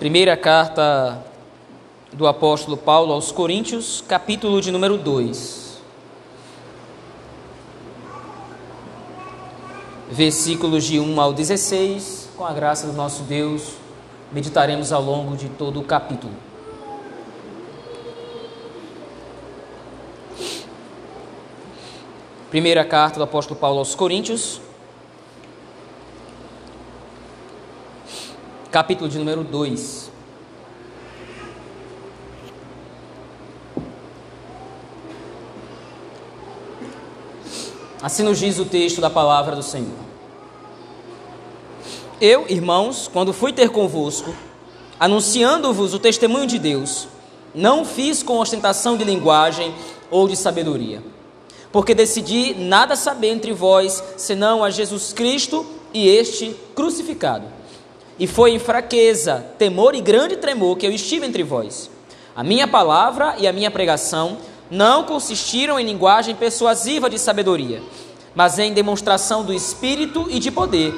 Primeira carta do apóstolo Paulo aos Coríntios, capítulo de número 2. Versículos de 1 ao 16, com a graça do nosso Deus, meditaremos ao longo de todo o capítulo. Primeira carta do apóstolo Paulo aos Coríntios, capítulo de número 2. Assim nos diz o texto da palavra do Senhor. Eu, irmãos, quando fui ter convosco, anunciando-vos o testemunho de Deus, não fiz com ostentação de linguagem ou de sabedoria, porque decidi nada saber entre vós, senão a Jesus Cristo e este crucificado. E foi em fraqueza, temor e grande tremor que eu estive entre vós. A minha palavra e a minha pregação não consistiram em linguagem persuasiva de sabedoria, mas em demonstração do Espírito e de poder,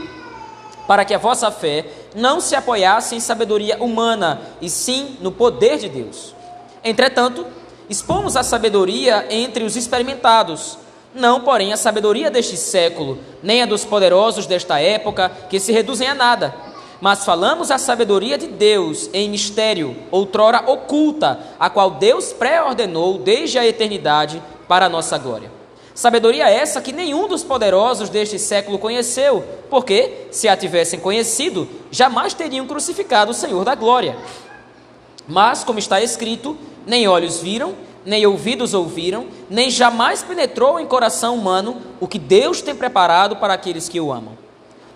para que a vossa fé não se apoiasse em sabedoria humana, e sim no poder de Deus. Entretanto, expomos a sabedoria entre os experimentados, não, porém, a sabedoria deste século, nem a dos poderosos desta época, que se reduzem a nada mas falamos a sabedoria de Deus em mistério, outrora oculta, a qual Deus pré-ordenou desde a eternidade para a nossa glória. Sabedoria essa que nenhum dos poderosos deste século conheceu, porque, se a tivessem conhecido, jamais teriam crucificado o Senhor da glória. Mas, como está escrito, nem olhos viram, nem ouvidos ouviram, nem jamais penetrou em coração humano o que Deus tem preparado para aqueles que o amam.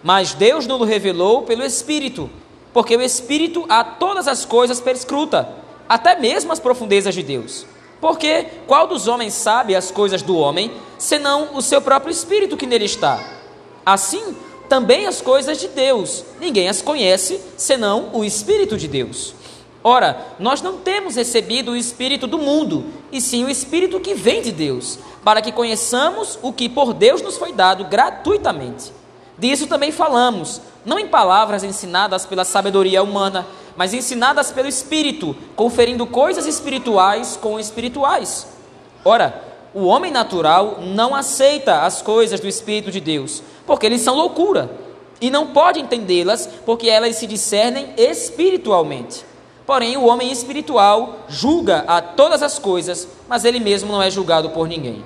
Mas Deus nos revelou pelo Espírito, porque o Espírito a todas as coisas perscruta, até mesmo as profundezas de Deus. Porque qual dos homens sabe as coisas do homem, senão o seu próprio Espírito que nele está? Assim, também as coisas de Deus, ninguém as conhece, senão o Espírito de Deus. Ora, nós não temos recebido o Espírito do mundo, e sim o Espírito que vem de Deus, para que conheçamos o que por Deus nos foi dado gratuitamente. Disso também falamos, não em palavras ensinadas pela sabedoria humana, mas ensinadas pelo Espírito, conferindo coisas espirituais com espirituais. Ora, o homem natural não aceita as coisas do Espírito de Deus, porque eles são loucura, e não pode entendê-las, porque elas se discernem espiritualmente. Porém, o homem espiritual julga a todas as coisas, mas ele mesmo não é julgado por ninguém.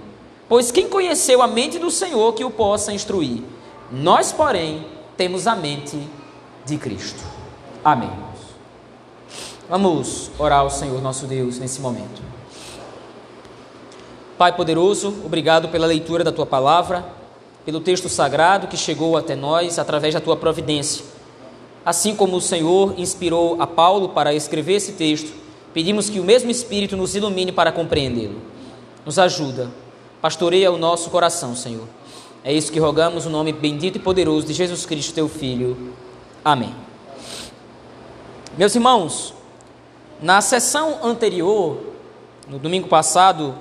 Pois quem conheceu a mente do Senhor que o possa instruir? Nós, porém, temos a mente de Cristo. Amém. Vamos orar ao Senhor nosso Deus nesse momento. Pai poderoso, obrigado pela leitura da tua palavra, pelo texto sagrado que chegou até nós através da tua providência. Assim como o Senhor inspirou a Paulo para escrever esse texto, pedimos que o mesmo Espírito nos ilumine para compreendê-lo. Nos ajuda, pastoreia o nosso coração, Senhor é isso que rogamos, o nome bendito e poderoso de Jesus Cristo, teu Filho. Amém. Meus irmãos, na sessão anterior, no domingo passado,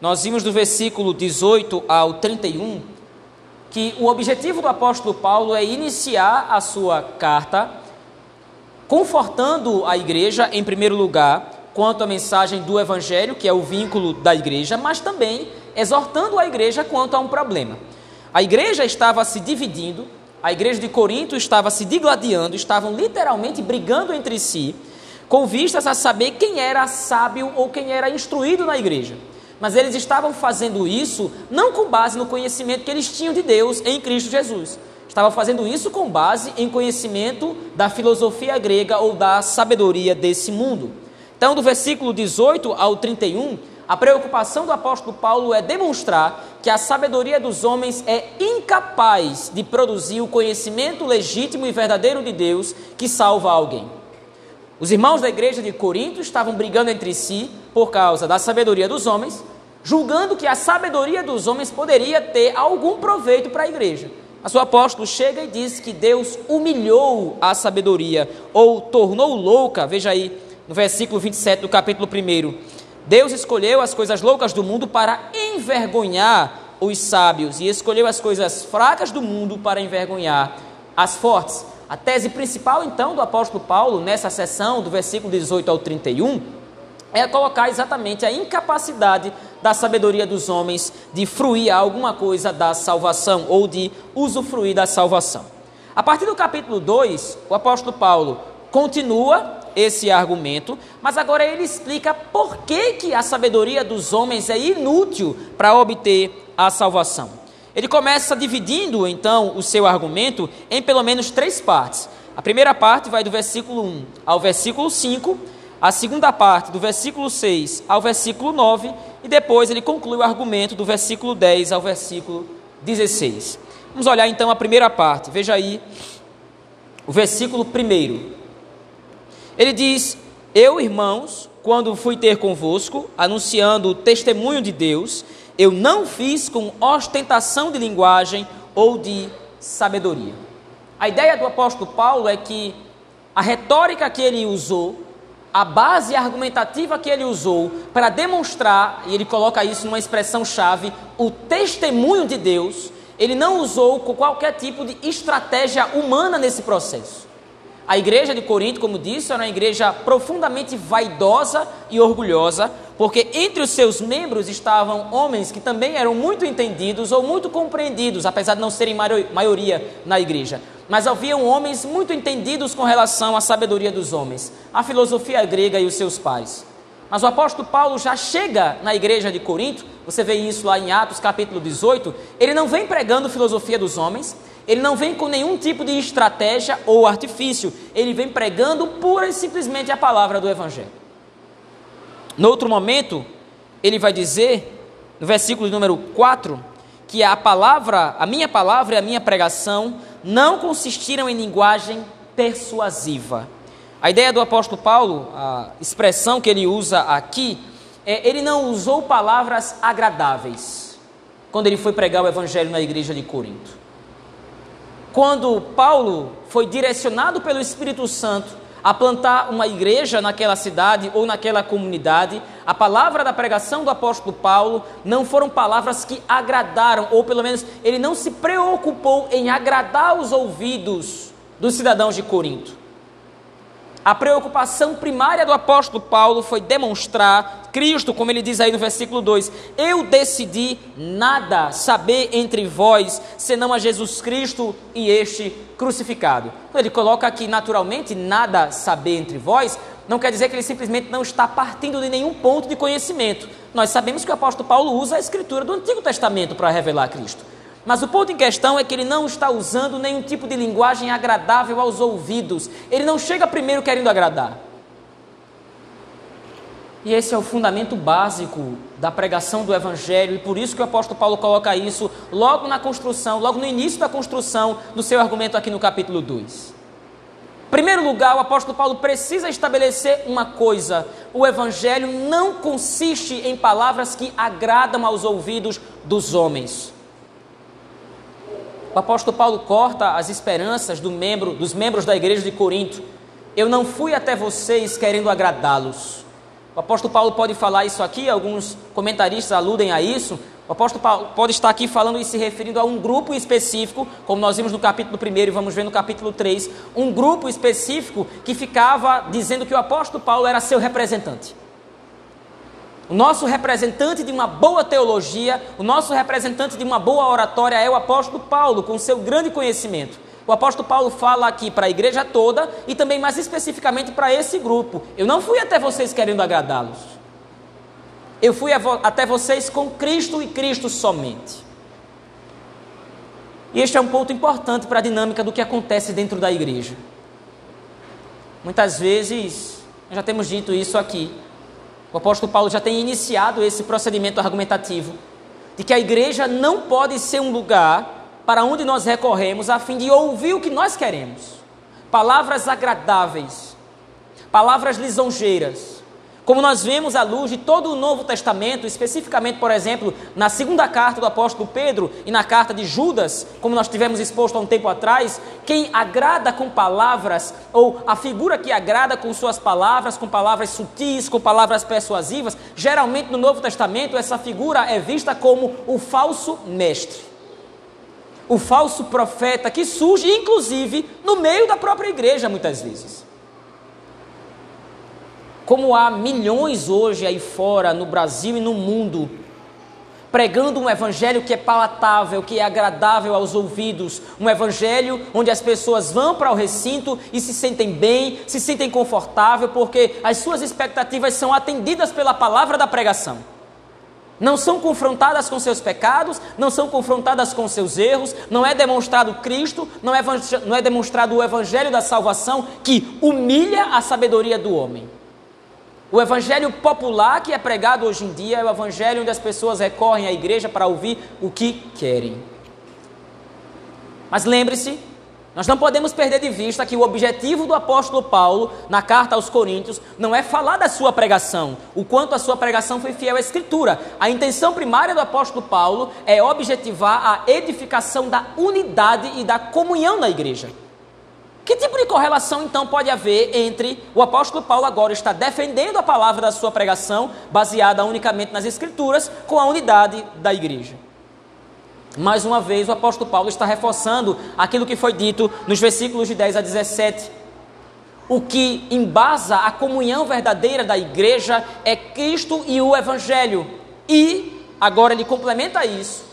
nós vimos do versículo 18 ao 31 que o objetivo do apóstolo Paulo é iniciar a sua carta confortando a igreja, em primeiro lugar, quanto à mensagem do evangelho, que é o vínculo da igreja, mas também exortando a igreja quanto a um problema. A igreja estava se dividindo, a igreja de Corinto estava se digladiando, estavam literalmente brigando entre si, com vistas a saber quem era sábio ou quem era instruído na igreja. Mas eles estavam fazendo isso não com base no conhecimento que eles tinham de Deus em Cristo Jesus. Estavam fazendo isso com base em conhecimento da filosofia grega ou da sabedoria desse mundo. Então, do versículo 18 ao 31, a preocupação do apóstolo Paulo é demonstrar que a sabedoria dos homens é incapaz de produzir o conhecimento legítimo e verdadeiro de Deus que salva alguém. Os irmãos da igreja de Corinto estavam brigando entre si por causa da sabedoria dos homens, julgando que a sabedoria dos homens poderia ter algum proveito para a igreja. Mas o apóstolo chega e diz que Deus humilhou a sabedoria, ou tornou louca, veja aí, no versículo 27 do capítulo 1 Deus escolheu as coisas loucas do mundo para envergonhar os sábios e escolheu as coisas fracas do mundo para envergonhar as fortes. A tese principal, então, do apóstolo Paulo, nessa sessão, do versículo 18 ao 31, é colocar exatamente a incapacidade da sabedoria dos homens de fruir alguma coisa da salvação ou de usufruir da salvação. A partir do capítulo 2, o apóstolo Paulo continua esse argumento, mas agora ele explica por que, que a sabedoria dos homens é inútil para obter a salvação. Ele começa dividindo então o seu argumento em pelo menos três partes. A primeira parte vai do versículo 1 ao versículo 5 a segunda parte, do versículo 6 ao versículo 9, e depois ele conclui o argumento do versículo 10 ao versículo 16. Vamos olhar então a primeira parte, veja aí o versículo 1. Ele diz: Eu, irmãos, quando fui ter convosco, anunciando o testemunho de Deus, eu não fiz com ostentação de linguagem ou de sabedoria. A ideia do apóstolo Paulo é que a retórica que ele usou a base argumentativa que ele usou para demonstrar, e ele coloca isso numa expressão-chave, o testemunho de Deus, ele não usou com qualquer tipo de estratégia humana nesse processo. A igreja de Corinto, como disse, era uma igreja profundamente vaidosa e orgulhosa, porque entre os seus membros estavam homens que também eram muito entendidos ou muito compreendidos, apesar de não serem maioria na igreja. Mas haviam homens muito entendidos com relação à sabedoria dos homens, a filosofia grega e os seus pais. Mas o apóstolo Paulo já chega na igreja de Corinto, você vê isso lá em Atos capítulo 18, ele não vem pregando filosofia dos homens, ele não vem com nenhum tipo de estratégia ou artifício, ele vem pregando pura e simplesmente a palavra do Evangelho. No outro momento, ele vai dizer, no versículo número 4, que a palavra, a minha palavra e a minha pregação não consistiram em linguagem persuasiva. A ideia do apóstolo Paulo, a expressão que ele usa aqui, é ele não usou palavras agradáveis quando ele foi pregar o evangelho na igreja de Corinto. Quando Paulo foi direcionado pelo Espírito Santo a plantar uma igreja naquela cidade ou naquela comunidade, a palavra da pregação do apóstolo Paulo não foram palavras que agradaram, ou pelo menos ele não se preocupou em agradar os ouvidos dos cidadãos de Corinto. A preocupação primária do apóstolo Paulo foi demonstrar Cristo, como ele diz aí no versículo 2: Eu decidi nada saber entre vós, senão a Jesus Cristo e este crucificado. Então, ele coloca aqui naturalmente nada saber entre vós, não quer dizer que ele simplesmente não está partindo de nenhum ponto de conhecimento. Nós sabemos que o apóstolo Paulo usa a escritura do Antigo Testamento para revelar Cristo. Mas o ponto em questão é que ele não está usando nenhum tipo de linguagem agradável aos ouvidos. Ele não chega primeiro querendo agradar. E esse é o fundamento básico da pregação do Evangelho, e por isso que o apóstolo Paulo coloca isso logo na construção, logo no início da construção do seu argumento aqui no capítulo 2. Em primeiro lugar, o apóstolo Paulo precisa estabelecer uma coisa: o Evangelho não consiste em palavras que agradam aos ouvidos dos homens. O apóstolo Paulo corta as esperanças do membro, dos membros da igreja de Corinto. Eu não fui até vocês querendo agradá-los. O apóstolo Paulo pode falar isso aqui, alguns comentaristas aludem a isso. O apóstolo Paulo pode estar aqui falando e se referindo a um grupo específico, como nós vimos no capítulo 1 e vamos ver no capítulo 3, um grupo específico que ficava dizendo que o apóstolo Paulo era seu representante. O nosso representante de uma boa teologia, o nosso representante de uma boa oratória é o apóstolo Paulo, com seu grande conhecimento. O apóstolo Paulo fala aqui para a igreja toda e também mais especificamente para esse grupo. Eu não fui até vocês querendo agradá-los. Eu fui até vocês com Cristo e Cristo somente. E este é um ponto importante para a dinâmica do que acontece dentro da igreja. Muitas vezes, já temos dito isso aqui, o apóstolo Paulo já tem iniciado esse procedimento argumentativo de que a igreja não pode ser um lugar para onde nós recorremos a fim de ouvir o que nós queremos. Palavras agradáveis, palavras lisonjeiras, como nós vemos à luz de todo o Novo Testamento, especificamente, por exemplo, na segunda carta do apóstolo Pedro e na carta de Judas, como nós tivemos exposto há um tempo atrás, quem agrada com palavras, ou a figura que agrada com suas palavras, com palavras sutis, com palavras persuasivas, geralmente no Novo Testamento essa figura é vista como o falso mestre. o falso profeta que surge, inclusive, no meio da própria igreja, muitas vezes. Como há milhões hoje aí fora, no Brasil e no mundo, pregando um evangelho que é palatável, que é agradável aos ouvidos, um evangelho onde as pessoas vão para o recinto e se sentem bem, se sentem confortável, porque as suas expectativas são atendidas pela palavra da pregação. Não são confrontadas com seus pecados, não são confrontadas com seus erros, não é demonstrado Cristo, não é, não é demonstrado o evangelho da salvação que humilha a sabedoria do homem. O evangelho popular que é pregado hoje em dia é o evangelho onde as pessoas recorrem à igreja para ouvir o que querem. Mas lembre-se, nós não podemos perder de vista que o objetivo do apóstolo Paulo, na carta aos Coríntios, não é falar da sua pregação, o quanto a sua pregação foi fiel à Escritura. A intenção primária do apóstolo Paulo é objetivar a edificação da unidade e da comunhão na igreja. Que tipo de correlação então pode haver entre o apóstolo Paulo agora estar defendendo a palavra da sua pregação, baseada unicamente nas Escrituras, com a unidade da igreja? Mais uma vez, o apóstolo Paulo está reforçando aquilo que foi dito nos versículos de 10 a 17. O que embasa a comunhão verdadeira da igreja é Cristo e o Evangelho. E, agora ele complementa isso,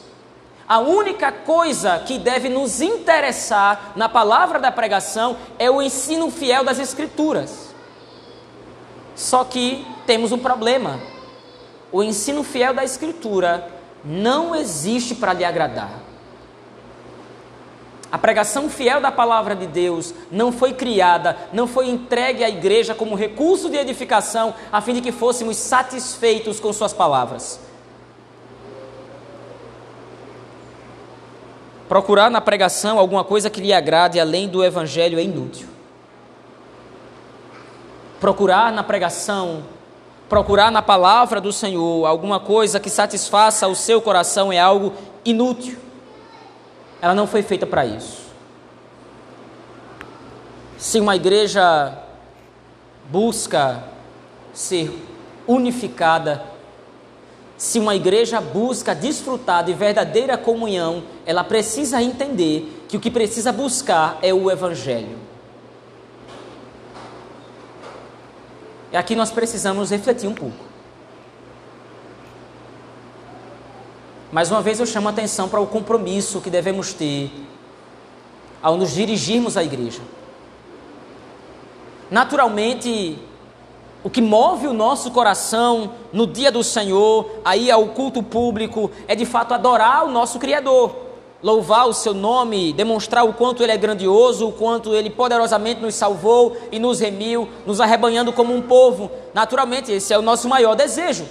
a única coisa que deve nos interessar na palavra da pregação é o ensino fiel das Escrituras. Só que temos um problema. O ensino fiel da Escritura não existe para lhe agradar. A pregação fiel da palavra de Deus não foi criada, não foi entregue à igreja como recurso de edificação, a fim de que fôssemos satisfeitos com suas palavras. Procurar na pregação alguma coisa que lhe agrade além do evangelho é inútil. Procurar na pregação, procurar na palavra do Senhor alguma coisa que satisfaça o seu coração é algo inútil. Ela não foi feita para isso. Se uma igreja busca ser unificada se uma igreja busca desfrutar de verdadeira comunhão, ela precisa entender que o que precisa buscar é o Evangelho. E aqui nós precisamos refletir um pouco. Mais uma vez eu chamo a atenção para o compromisso que devemos ter ao nos dirigirmos à igreja. Naturalmente, o que move o nosso coração no dia do Senhor, aí ao culto público, é de fato adorar o nosso Criador, louvar o seu nome, demonstrar o quanto ele é grandioso, o quanto ele poderosamente nos salvou e nos remiu, nos arrebanhando como um povo. Naturalmente, esse é o nosso maior desejo.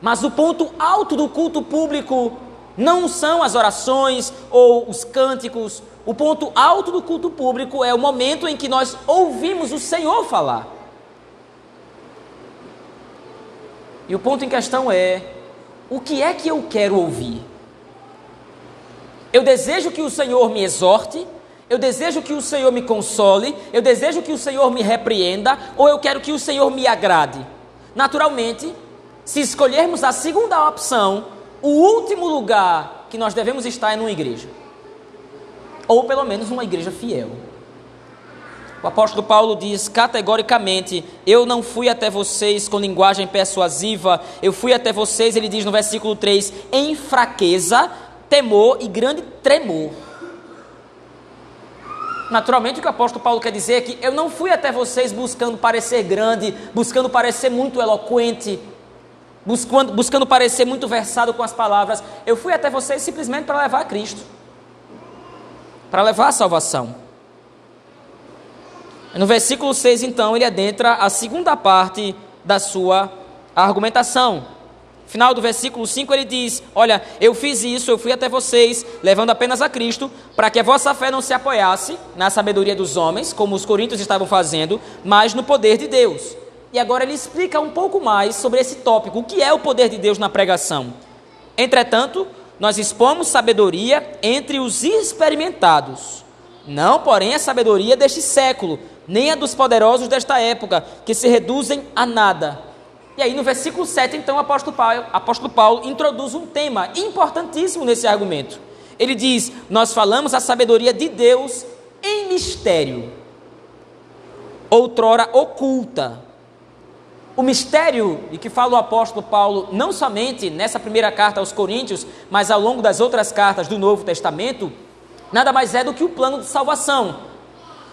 Mas o ponto alto do culto público não são as orações ou os cânticos. O ponto alto do culto público é o momento em que nós ouvimos o Senhor falar. E o ponto em questão é: o que é que eu quero ouvir? Eu desejo que o Senhor me exorte, eu desejo que o Senhor me console, eu desejo que o Senhor me repreenda, ou eu quero que o Senhor me agrade? Naturalmente, se escolhermos a segunda opção, o último lugar que nós devemos estar é numa igreja, ou pelo menos uma igreja fiel. O apóstolo Paulo diz categoricamente: Eu não fui até vocês com linguagem persuasiva, eu fui até vocês, ele diz no versículo 3, em fraqueza, temor e grande tremor. Naturalmente, o que o apóstolo Paulo quer dizer é que eu não fui até vocês buscando parecer grande, buscando parecer muito eloquente, buscando, buscando parecer muito versado com as palavras. Eu fui até vocês simplesmente para levar a Cristo, para levar a salvação. No versículo 6, então, ele adentra a segunda parte da sua argumentação. Final do versículo 5 ele diz: Olha, eu fiz isso, eu fui até vocês, levando apenas a Cristo, para que a vossa fé não se apoiasse na sabedoria dos homens, como os coríntios estavam fazendo, mas no poder de Deus. E agora ele explica um pouco mais sobre esse tópico: o que é o poder de Deus na pregação. Entretanto, nós expomos sabedoria entre os experimentados, não, porém, a sabedoria deste século nem a dos poderosos desta época, que se reduzem a nada. E aí no versículo 7, então, o apóstolo Paulo, apóstolo Paulo introduz um tema importantíssimo nesse argumento. ele diz: Nós falamos a sabedoria de Deus em mistério, outrora oculta. O mistério de que fala o apóstolo Paulo, não somente nessa primeira carta aos Coríntios, mas ao longo das outras cartas do Novo Testamento, nada mais é do que o plano de salvação.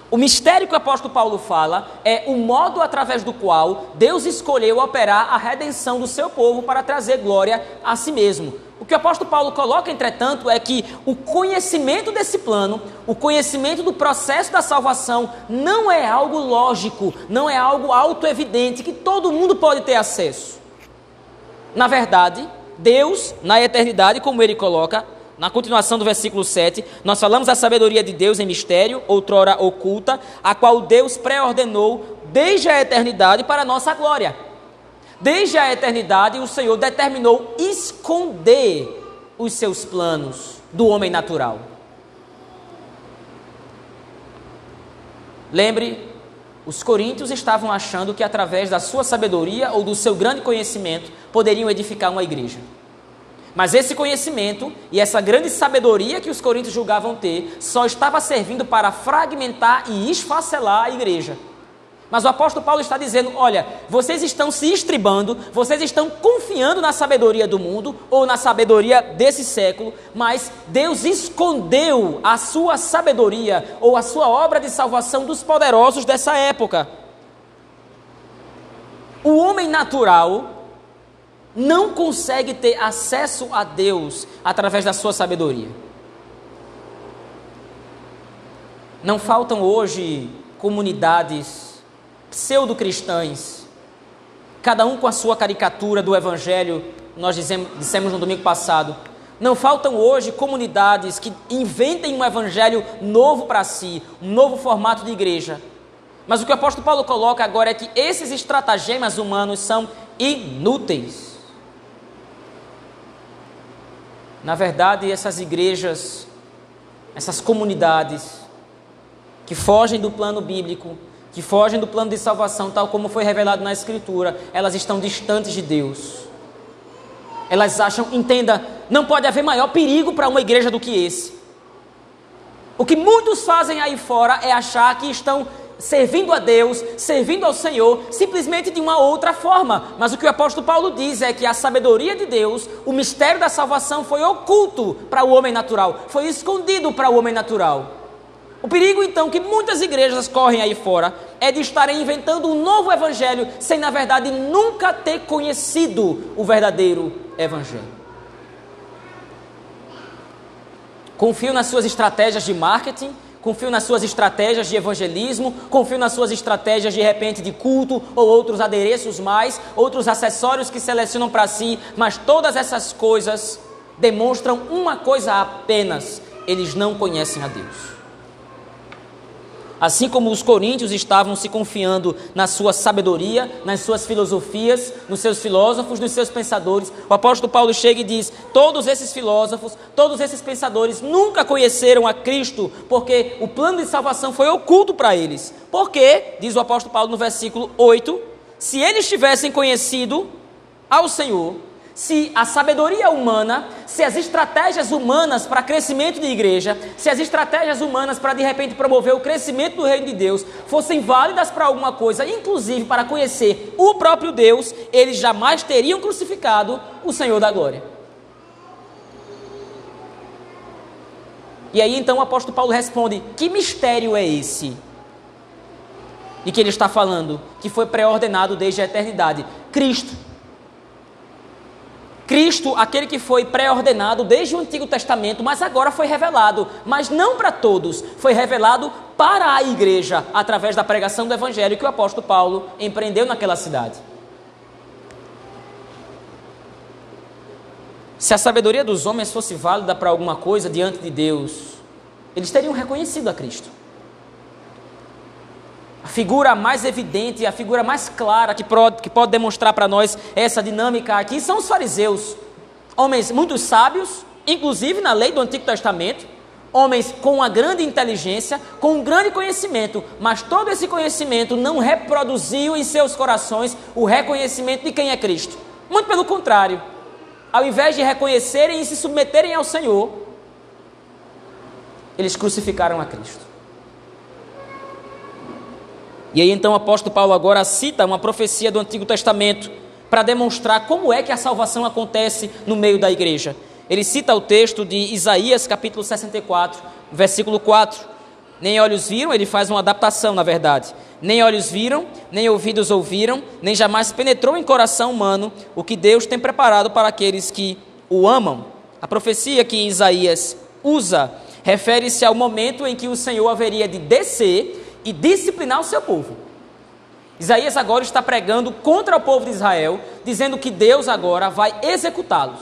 O mistério que o apóstolo Paulo fala é o modo através do qual Deus escolheu operar a redenção do seu povo para trazer glória a si mesmo. O que o apóstolo Paulo coloca, entretanto, é que o conhecimento desse plano, o conhecimento do processo da salvação, não é algo lógico, não é algo auto-evidente que todo mundo pode ter acesso. Na verdade, Deus, na eternidade, como ele coloca, na continuação do versículo 7, nós falamos da sabedoria de Deus em mistério, outrora oculta, a qual Deus pré-ordenou desde a eternidade para a nossa glória. Desde a eternidade, o Senhor determinou esconder os seus planos do homem natural. Lembre, os coríntios estavam achando que através da sua sabedoria ou do seu grande conhecimento poderiam edificar uma igreja. Mas esse conhecimento e essa grande sabedoria que os coríntios julgavam ter só estava servindo para fragmentar e esfacelar a igreja. Mas o apóstolo Paulo está dizendo: olha, vocês estão se estribando, vocês estão confiando na sabedoria do mundo ou na sabedoria desse século, mas Deus escondeu a sua sabedoria ou a sua obra de salvação dos poderosos dessa época. O homem natural não consegue ter acesso a Deus através da sua sabedoria. Não faltam hoje comunidades pseudo-cristãs, cada um com a sua caricatura do Evangelho, nós dissemos no domingo passado. Não faltam hoje comunidades que inventem um evangelho novo para si, um novo formato de igreja. Mas o que o apóstolo Paulo coloca agora é que esses estratagemas humanos são inúteis. Na verdade, essas igrejas, essas comunidades que fogem do plano bíblico, que fogem do plano de salvação, tal como foi revelado na Escritura, elas estão distantes de Deus. Elas acham, entenda, não pode haver maior perigo para uma igreja do que esse. O que muitos fazem aí fora é achar que estão servindo a Deus, servindo ao Senhor, simplesmente de uma outra forma. Mas o que o apóstolo Paulo diz é que a sabedoria de Deus, o mistério da salvação foi oculto para o homem natural, foi escondido para o homem natural. O perigo então que muitas igrejas correm aí fora é de estarem inventando um novo evangelho sem na verdade nunca ter conhecido o verdadeiro evangelho. Confio nas suas estratégias de marketing, confio nas suas estratégias de evangelismo, confio nas suas estratégias de repente de culto ou outros adereços mais, outros acessórios que selecionam para si, mas todas essas coisas demonstram uma coisa apenas: eles não conhecem a Deus. Assim como os coríntios estavam se confiando na sua sabedoria, nas suas filosofias, nos seus filósofos, nos seus pensadores, o apóstolo Paulo chega e diz: todos esses filósofos, todos esses pensadores nunca conheceram a Cristo, porque o plano de salvação foi oculto para eles. Porque, diz o apóstolo Paulo no versículo 8, se eles tivessem conhecido ao Senhor, se a sabedoria humana, se as estratégias humanas para crescimento de igreja, se as estratégias humanas para de repente promover o crescimento do reino de Deus fossem válidas para alguma coisa, inclusive para conhecer o próprio Deus, eles jamais teriam crucificado o Senhor da glória. E aí então o apóstolo Paulo responde: Que mistério é esse? De que ele está falando, que foi pré-ordenado desde a eternidade? Cristo. Cristo, aquele que foi pré-ordenado desde o Antigo Testamento, mas agora foi revelado, mas não para todos, foi revelado para a igreja através da pregação do Evangelho que o apóstolo Paulo empreendeu naquela cidade. Se a sabedoria dos homens fosse válida para alguma coisa diante de Deus, eles teriam reconhecido a Cristo. A figura mais evidente, a figura mais clara que que pode demonstrar para nós essa dinâmica aqui são os fariseus. Homens muito sábios, inclusive na lei do Antigo Testamento, homens com uma grande inteligência, com um grande conhecimento, mas todo esse conhecimento não reproduziu em seus corações o reconhecimento de quem é Cristo. Muito pelo contrário, ao invés de reconhecerem e se submeterem ao Senhor, Eles crucificaram a Cristo. E aí então o apóstolo Paulo agora cita uma profecia do Antigo Testamento para demonstrar como é que a salvação acontece no meio da igreja. Ele cita o texto de Isaías, capítulo 64, versículo 4. Nem olhos viram, ele faz uma adaptação, na verdade. Nem olhos viram, nem ouvidos ouviram, nem jamais penetrou em coração humano o que Deus tem preparado para aqueles que o amam. A profecia que Isaías usa refere-se ao momento em que o Senhor haveria de descer e disciplinar o seu povo. Isaías agora está pregando contra o povo de Israel, dizendo que Deus agora vai executá-los.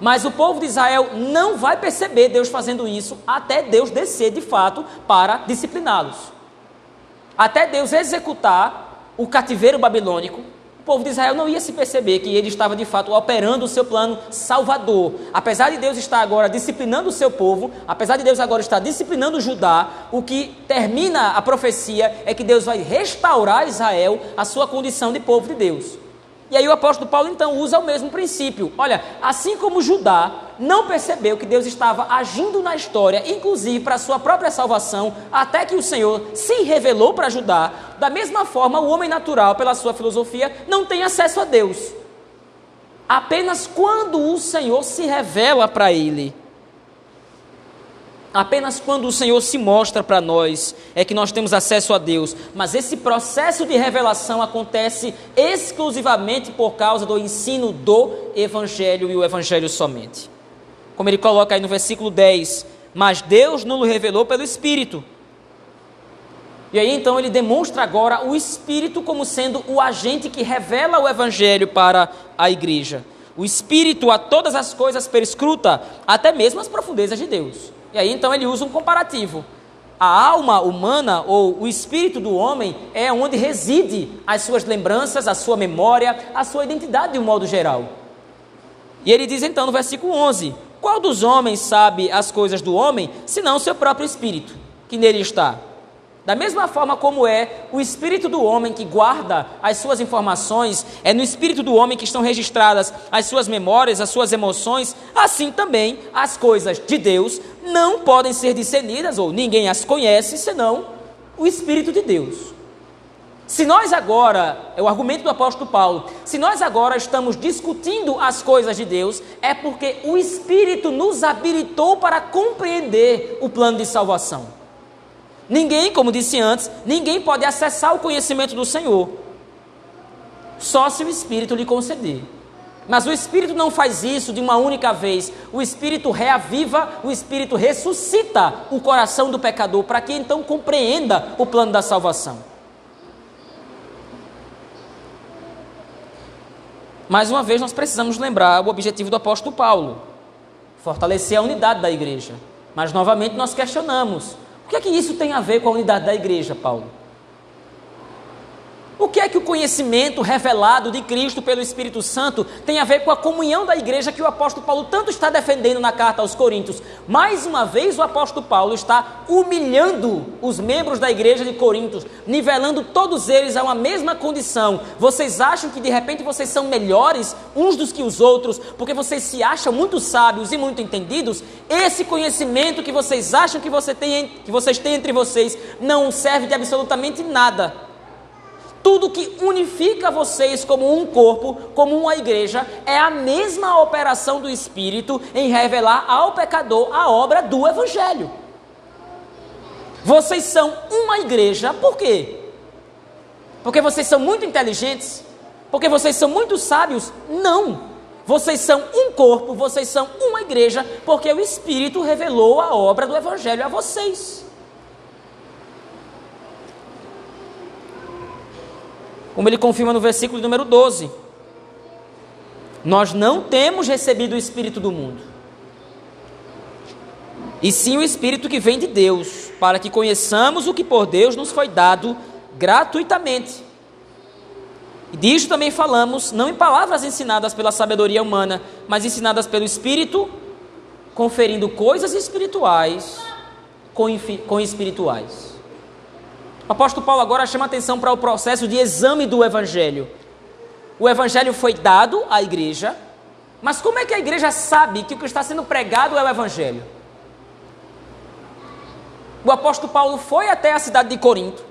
Mas o povo de Israel não vai perceber Deus fazendo isso até Deus descer de fato para discipliná-los. Até Deus executar o cativeiro babilônico, o povo de Israel não ia se perceber que ele estava de fato operando o seu plano salvador. Apesar de Deus estar agora disciplinando o seu povo, apesar de Deus agora estar disciplinando Judá, o que termina a profecia é que Deus vai restaurar Israel a sua condição de povo de Deus. E aí o apóstolo Paulo então usa o mesmo princípio. Olha, assim como Judá não percebeu que Deus estava agindo na história, inclusive para sua própria salvação, até que o Senhor se revelou para Judá, da mesma forma o homem natural, pela sua filosofia, não tem acesso a Deus. Apenas quando o Senhor se revela para ele. Apenas quando o Senhor se mostra para nós é que nós temos acesso a Deus. Mas esse processo de revelação acontece exclusivamente por causa do ensino do Evangelho e o Evangelho somente. Como ele coloca aí no versículo 10: Mas Deus não o revelou pelo Espírito. E aí então ele demonstra agora o Espírito como sendo o agente que revela o Evangelho para a igreja. O Espírito a todas as coisas perscruta, até mesmo as profundezas de Deus. E aí então ele usa um comparativo. A alma humana ou o espírito do homem é onde reside as suas lembranças, a sua memória, a sua identidade de um modo geral. E ele diz então no versículo 11: Qual dos homens sabe as coisas do homem, senão seu próprio espírito, que nele está? Da mesma forma como é o espírito do homem que guarda as suas informações, é no espírito do homem que estão registradas as suas memórias, as suas emoções, assim também as coisas de Deus não podem ser discernidas, ou ninguém as conhece, senão o espírito de Deus. Se nós agora, é o argumento do apóstolo Paulo, se nós agora estamos discutindo as coisas de Deus, é porque o Espírito nos habilitou para compreender o plano de salvação. Ninguém, como disse antes, ninguém pode acessar o conhecimento do Senhor, só se o Espírito lhe conceder. Mas o Espírito não faz isso de uma única vez. O Espírito reaviva, o Espírito ressuscita o coração do pecador para que então compreenda o plano da salvação. Mais uma vez, nós precisamos lembrar o objetivo do apóstolo Paulo: fortalecer a unidade da igreja. Mas novamente nós questionamos: o que é que isso tem a ver com a unidade da igreja, Paulo? O que é que o conhecimento revelado de Cristo pelo Espírito Santo tem a ver com a comunhão da igreja que o apóstolo Paulo tanto está defendendo na carta aos Coríntios? Mais uma vez, o apóstolo Paulo está humilhando os membros da igreja de Coríntios, nivelando todos eles a uma mesma condição. Vocês acham que de repente vocês são melhores uns dos que os outros, porque vocês se acham muito sábios e muito entendidos? Esse conhecimento que vocês acham que, você tem, que vocês têm entre vocês não serve de absolutamente nada tudo que unifica vocês como um corpo, como uma igreja, é a mesma operação do Espírito em revelar ao pecador a obra do Evangelho. Vocês são uma igreja, por quê? Porque vocês são muito inteligentes? Porque vocês são muito sábios? Não. Vocês são um corpo, vocês são uma igreja, porque o Espírito revelou a obra do Evangelho a vocês. Como ele confirma no versículo número 12. Nós não temos recebido o Espírito do mundo, e sim o Espírito que vem de Deus, para que conheçamos o que por Deus nos foi dado gratuitamente. E disso também falamos, não em palavras ensinadas pela sabedoria humana, mas ensinadas pelo Espírito, conferindo coisas espirituais com espirituais. O apóstolo Paulo agora chama atenção para o processo de exame do evangelho. O evangelho foi dado à igreja, mas como é que a igreja sabe que o que está sendo pregado é o evangelho? O apóstolo Paulo foi até a cidade de Corinto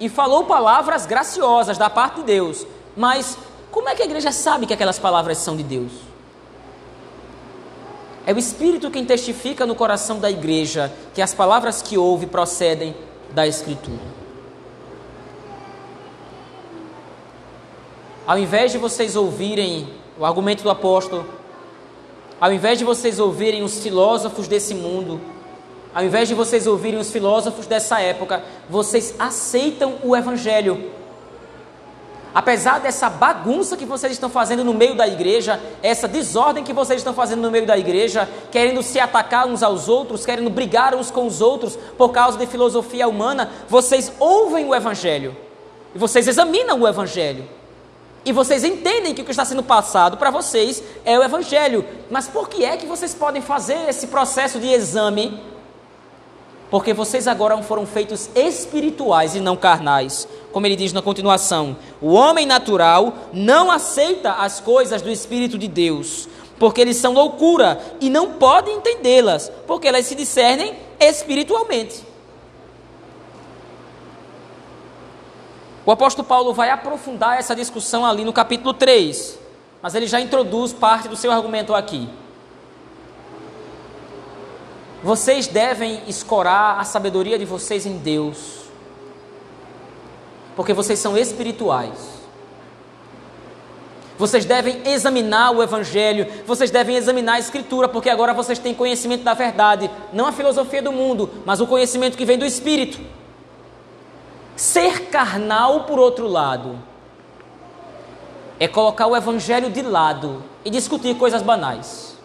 e falou palavras graciosas da parte de Deus. Mas como é que a igreja sabe que aquelas palavras são de Deus? É o Espírito quem testifica no coração da igreja que as palavras que ouve procedem da Escritura. Ao invés de vocês ouvirem o argumento do apóstolo, ao invés de vocês ouvirem os filósofos desse mundo, ao invés de vocês ouvirem os filósofos dessa época, vocês aceitam o Evangelho. Apesar dessa bagunça que vocês estão fazendo no meio da igreja, essa desordem que vocês estão fazendo no meio da igreja, querendo se atacar uns aos outros, querendo brigar uns com os outros por causa de filosofia humana, vocês ouvem o Evangelho e vocês examinam o Evangelho. E vocês entendem que o que está sendo passado para vocês é o Evangelho. Mas por que é que vocês podem fazer esse processo de exame porque vocês agora foram feitos espirituais e não carnais. Como ele diz na continuação: o homem natural não aceita as coisas do Espírito de Deus, porque eles são loucura e não pode entendê-las, porque elas se discernem espiritualmente. O apóstolo Paulo vai aprofundar essa discussão ali no capítulo 3, mas ele já introduz parte do seu argumento aqui. Vocês devem escorar a sabedoria de vocês em Deus, porque vocês são espirituais. Vocês devem examinar o Evangelho, vocês devem examinar a Escritura, porque agora vocês têm conhecimento da verdade, não a filosofia do mundo, mas o conhecimento que vem do Espírito. Ser carnal, por outro lado, é colocar o Evangelho de lado e discutir coisas banais.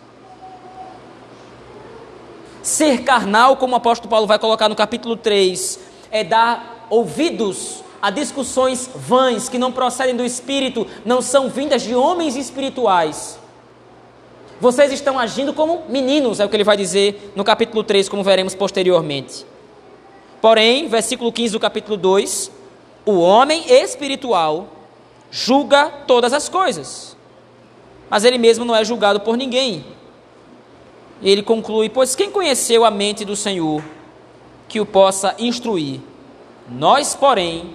Ser carnal, como o apóstolo Paulo vai colocar no capítulo 3, é dar ouvidos a discussões vãs que não procedem do espírito, não são vindas de homens espirituais. Vocês estão agindo como meninos, é o que ele vai dizer no capítulo 3, como veremos posteriormente. Porém, versículo 15 do capítulo 2: o homem espiritual julga todas as coisas, mas ele mesmo não é julgado por ninguém. E ele conclui: Pois quem conheceu a mente do Senhor que o possa instruir? Nós, porém,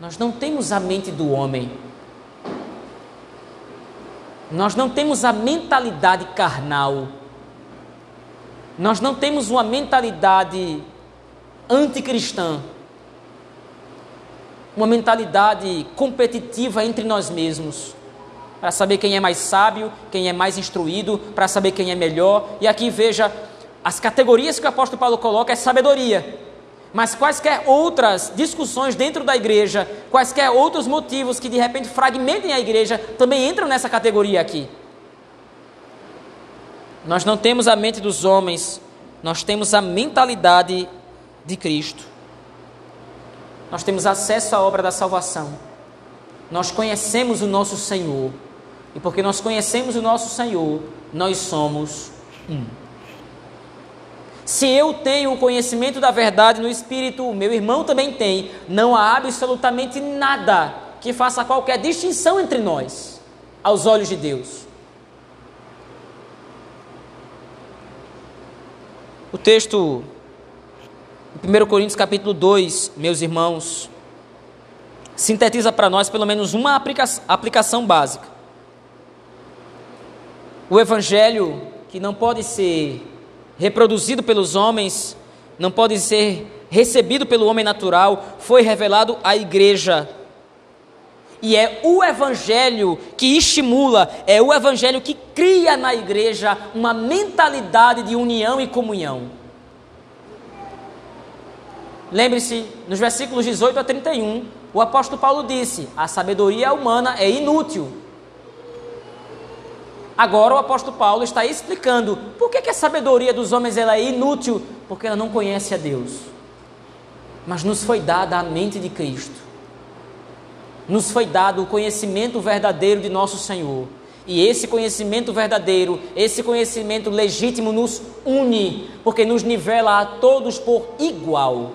nós não temos a mente do homem. Nós não temos a mentalidade carnal. Nós não temos uma mentalidade anticristã. Uma mentalidade competitiva entre nós mesmos para saber quem é mais sábio, quem é mais instruído, para saber quem é melhor. E aqui veja, as categorias que o apóstolo Paulo coloca é sabedoria. Mas quaisquer outras discussões dentro da igreja, quaisquer outros motivos que de repente fragmentem a igreja, também entram nessa categoria aqui. Nós não temos a mente dos homens, nós temos a mentalidade de Cristo. Nós temos acesso à obra da salvação. Nós conhecemos o nosso Senhor. E porque nós conhecemos o nosso Senhor, nós somos um. Se eu tenho o conhecimento da verdade no Espírito, o meu irmão também tem, não há absolutamente nada que faça qualquer distinção entre nós, aos olhos de Deus. O texto, 1 Coríntios capítulo 2, meus irmãos, sintetiza para nós pelo menos uma aplicação básica. O evangelho que não pode ser reproduzido pelos homens, não pode ser recebido pelo homem natural, foi revelado à igreja. E é o evangelho que estimula, é o evangelho que cria na igreja uma mentalidade de união e comunhão. Lembre-se, nos versículos 18 a 31, o apóstolo Paulo disse: a sabedoria humana é inútil Agora o apóstolo Paulo está explicando por que, que a sabedoria dos homens ela é inútil, porque ela não conhece a Deus. Mas nos foi dada a mente de Cristo. Nos foi dado o conhecimento verdadeiro de nosso Senhor. E esse conhecimento verdadeiro, esse conhecimento legítimo nos une, porque nos nivela a todos por igual.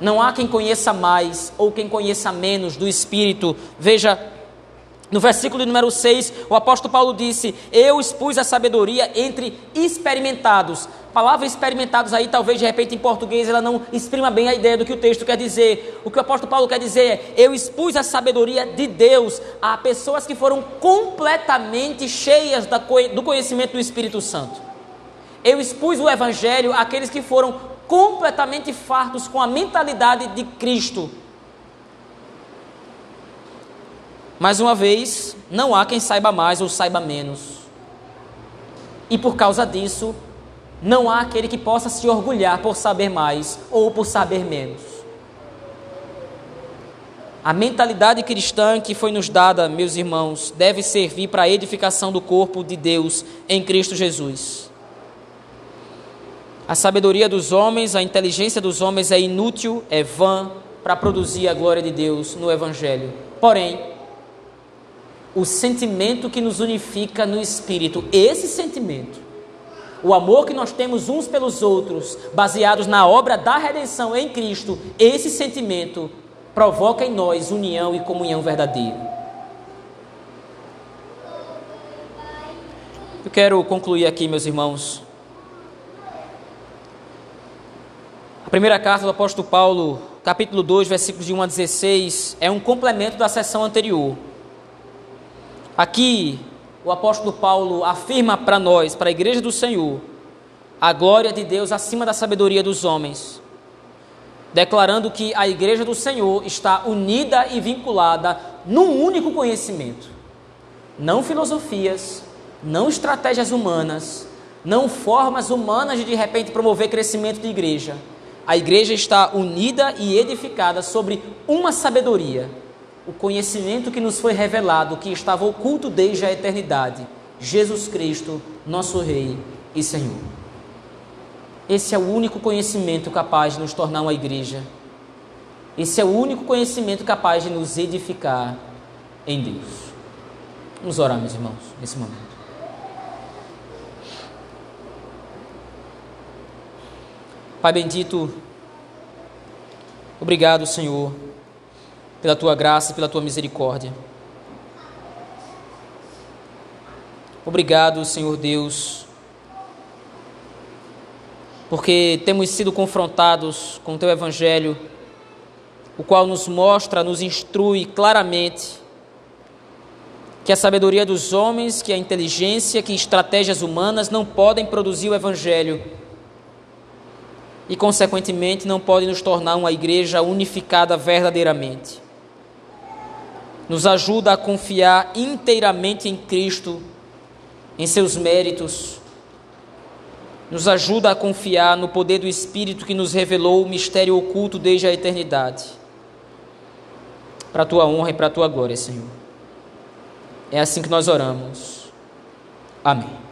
Não há quem conheça mais ou quem conheça menos do Espírito. Veja no versículo número 6, o apóstolo Paulo disse: Eu expus a sabedoria entre experimentados. palavra experimentados aí, talvez de repente em português ela não exprima bem a ideia do que o texto quer dizer. O que o apóstolo Paulo quer dizer é: eu expus a sabedoria de Deus a pessoas que foram completamente cheias do conhecimento do Espírito Santo. Eu expus o evangelho àqueles que foram completamente fartos com a mentalidade de Cristo. Mais uma vez, não há quem saiba mais ou saiba menos. E por causa disso, não há aquele que possa se orgulhar por saber mais ou por saber menos. A mentalidade cristã que foi nos dada, meus irmãos, deve servir para a edificação do corpo de Deus em Cristo Jesus. A sabedoria dos homens, a inteligência dos homens é inútil, é vã para produzir a glória de Deus no Evangelho. Porém, o sentimento que nos unifica no Espírito, esse sentimento, o amor que nós temos uns pelos outros, baseados na obra da redenção em Cristo, esse sentimento provoca em nós união e comunhão verdadeira. Eu quero concluir aqui, meus irmãos, primeira carta do apóstolo Paulo, capítulo 2, versículos de 1 a 16, é um complemento da sessão anterior. Aqui, o apóstolo Paulo afirma para nós, para a igreja do Senhor, a glória de Deus acima da sabedoria dos homens, declarando que a igreja do Senhor está unida e vinculada num único conhecimento. Não filosofias, não estratégias humanas, não formas humanas de de repente promover crescimento de igreja a igreja está unida e edificada sobre uma sabedoria, o conhecimento que nos foi revelado, que estava oculto desde a eternidade, Jesus Cristo, nosso Rei e Senhor. Esse é o único conhecimento capaz de nos tornar uma igreja. Esse é o único conhecimento capaz de nos edificar em Deus. Vamos orar, meus irmãos, nesse momento. Pai bendito, obrigado, Senhor, pela tua graça e pela tua misericórdia. Obrigado, Senhor Deus, porque temos sido confrontados com o teu evangelho, o qual nos mostra, nos instrui claramente que a sabedoria dos homens, que a inteligência, que estratégias humanas não podem produzir o evangelho e, consequentemente, não pode nos tornar uma igreja unificada verdadeiramente. Nos ajuda a confiar inteiramente em Cristo, em seus méritos. Nos ajuda a confiar no poder do Espírito que nos revelou o mistério oculto desde a eternidade. Para a tua honra e para a tua glória, Senhor. É assim que nós oramos. Amém.